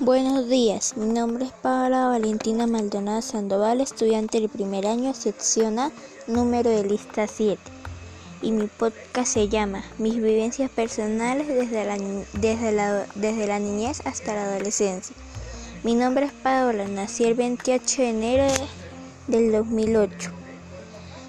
Buenos días, mi nombre es Paola Valentina Maldonado Sandoval, estudiante del primer año, sección A, número de lista 7. Y mi podcast se llama Mis vivencias personales desde la, desde la, desde la niñez hasta la adolescencia. Mi nombre es Paola, nací el 28 de enero del 2008.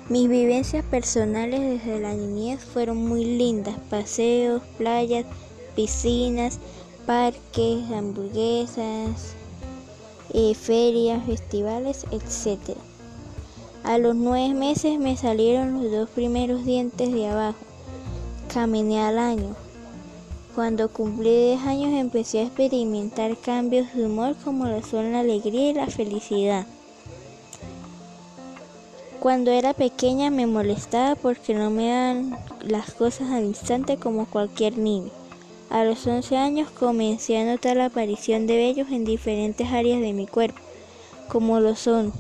Mis vivencias personales desde la niñez fueron muy lindas, paseos, playas, piscinas, parques, hamburguesas, eh, ferias, festivales, etc. A los nueve meses me salieron los dos primeros dientes de abajo. Caminé al año. Cuando cumplí 10 años empecé a experimentar cambios de humor como lo son la alegría y la felicidad. Cuando era pequeña me molestaba porque no me dan las cosas al instante como cualquier niño. A los 11 años comencé a notar la aparición de vellos en diferentes áreas de mi cuerpo, como lo son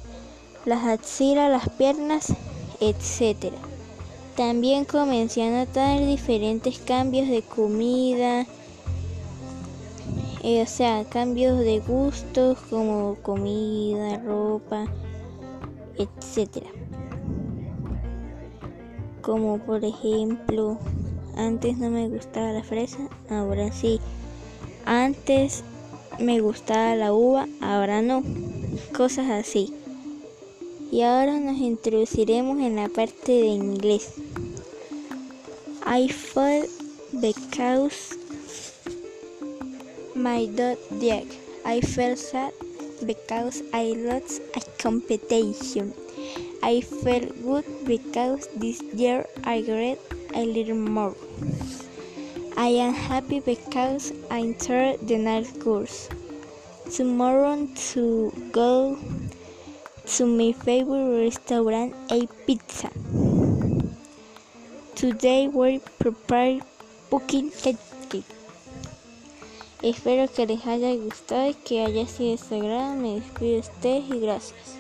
las axilas, las piernas, etc. También comencé a notar diferentes cambios de comida, eh, o sea, cambios de gustos como comida, ropa, etc. Como por ejemplo, antes no me gustaba la fresa, ahora sí. Antes me gustaba la uva, ahora no. Cosas así. Y ahora nos introduciremos en la parte de inglés. I felt because my dog died. I felt sad because I lost a competition. I felt good because this year I read a little more. I am happy because I entered the night course. Tomorrow to go to my favorite restaurant, a pizza. Today we prepare pumpkin cake. Espero que les haya gustado y que haya sido de. Me despido de ustedes y gracias.